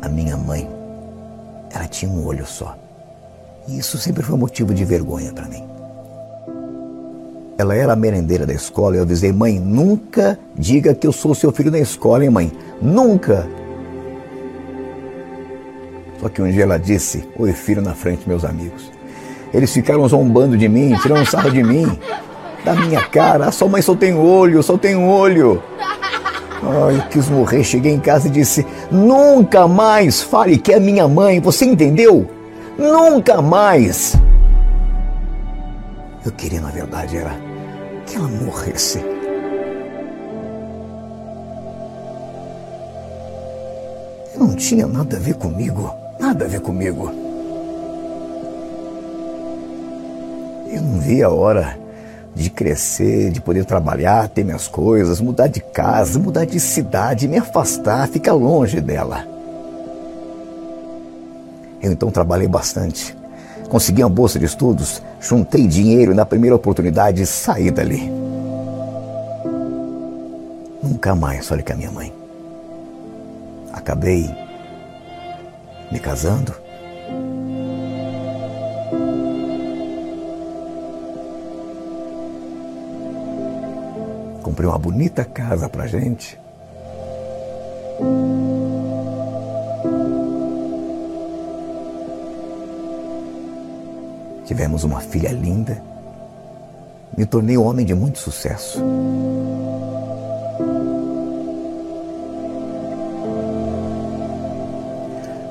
A minha mãe, ela tinha um olho só. E isso sempre foi motivo de vergonha para mim. Ela era a merendeira da escola e eu avisei, mãe, nunca diga que eu sou seu filho na escola, hein, mãe? Nunca! Só que um dia ela disse, oi filho, na frente meus amigos. Eles ficaram zombando de mim, tirando sarro de mim, da minha cara. A sua mãe só tem olho, só tem olho. Ai, eu quis morrer. Cheguei em casa e disse: Nunca mais fale que é minha mãe. Você entendeu? Nunca mais. Eu queria, na verdade, era que ela morresse. Não tinha nada a ver comigo. Nada a ver comigo. Eu não via a hora de crescer, de poder trabalhar, ter minhas coisas, mudar de casa, mudar de cidade, me afastar, ficar longe dela. Eu então trabalhei bastante. Consegui uma bolsa de estudos, juntei dinheiro e na primeira oportunidade saí dali. Nunca mais falei com a minha mãe. Acabei me casando Comprei uma bonita casa pra gente. Tivemos uma filha linda. Me tornei um homem de muito sucesso.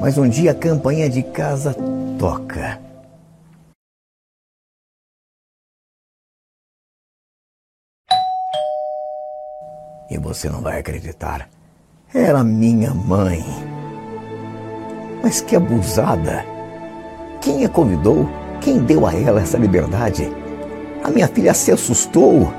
Mas um dia a campanha de casa toca. E você não vai acreditar. Era minha mãe. Mas que abusada! Quem a convidou? Quem deu a ela essa liberdade? A minha filha se assustou.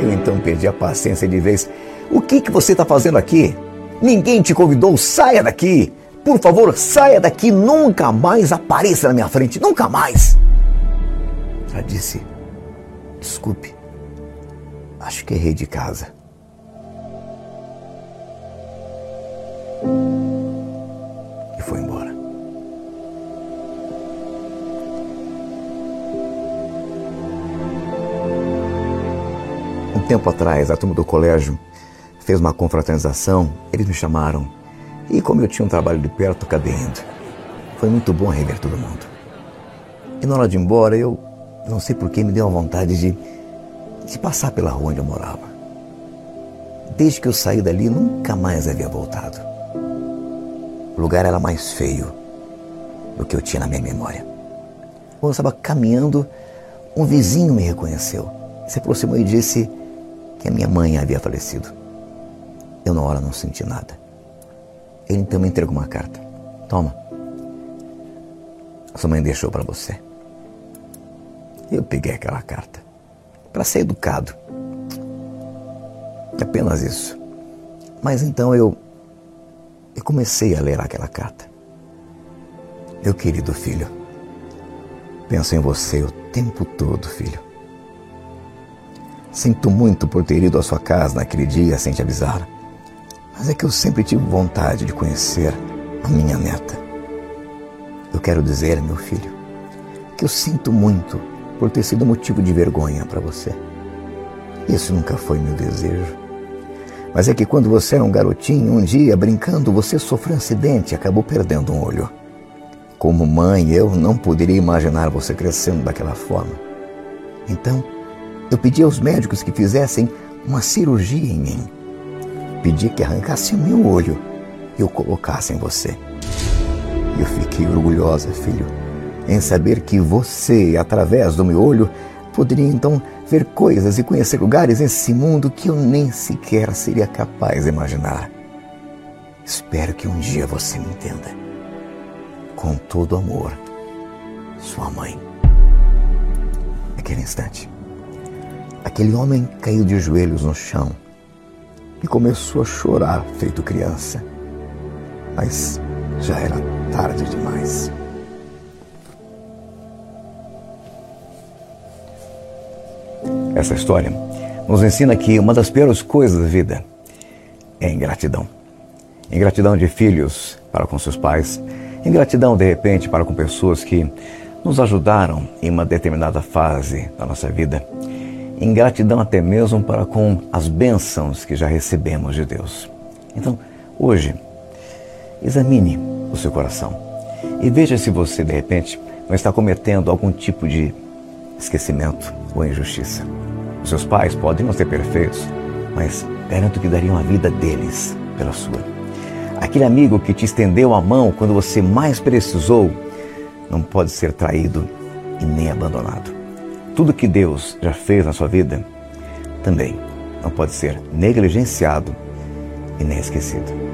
Eu então perdi a paciência de vez. O que, que você está fazendo aqui? Ninguém te convidou, saia daqui! Por favor, saia daqui, nunca mais apareça na minha frente, nunca mais! Já disse, desculpe, Acho que errei de casa. E foi embora. Um tempo atrás, a turma do colégio fez uma confraternização, eles me chamaram. E como eu tinha um trabalho de perto, acabei indo. Foi muito bom rever todo mundo. E na hora de ir embora, eu não sei por que me deu a vontade de de passar pela rua onde eu morava. Desde que eu saí dali, nunca mais havia voltado. O lugar era mais feio do que eu tinha na minha memória. Quando eu estava caminhando, um vizinho me reconheceu. Se aproximou e disse que a minha mãe havia falecido. Eu, na hora, não senti nada. Ele então me entregou uma carta. Toma. A sua mãe deixou para você. Eu peguei aquela carta para ser educado. Apenas isso. Mas então eu, eu comecei a ler aquela carta. Meu querido filho, penso em você o tempo todo, filho. Sinto muito por ter ido à sua casa naquele dia sem te avisar, mas é que eu sempre tive vontade de conhecer a minha neta. Eu quero dizer, meu filho, que eu sinto muito por ter sido motivo de vergonha para você. Isso nunca foi meu desejo. Mas é que quando você era um garotinho, um dia, brincando, você sofreu um acidente e acabou perdendo um olho. Como mãe, eu não poderia imaginar você crescendo daquela forma. Então, eu pedi aos médicos que fizessem uma cirurgia em mim. Pedi que arrancassem o meu olho e o colocassem em você. Eu fiquei orgulhosa, filho em saber que você, através do meu olho, poderia então ver coisas e conhecer lugares nesse mundo que eu nem sequer seria capaz de imaginar. Espero que um dia você me entenda. Com todo amor, sua mãe. Naquele instante, aquele homem caiu de joelhos no chão e começou a chorar, feito criança. Mas já era tarde demais. Essa história nos ensina que uma das piores coisas da vida é ingratidão. Ingratidão de filhos para com seus pais, ingratidão de repente para com pessoas que nos ajudaram em uma determinada fase da nossa vida, ingratidão até mesmo para com as bênçãos que já recebemos de Deus. Então, hoje, examine o seu coração e veja se você de repente não está cometendo algum tipo de esquecimento ou injustiça. Seus pais podem não ser perfeitos, mas garanto que dariam a vida deles pela sua. Aquele amigo que te estendeu a mão quando você mais precisou não pode ser traído e nem abandonado. Tudo que Deus já fez na sua vida também não pode ser negligenciado e nem esquecido.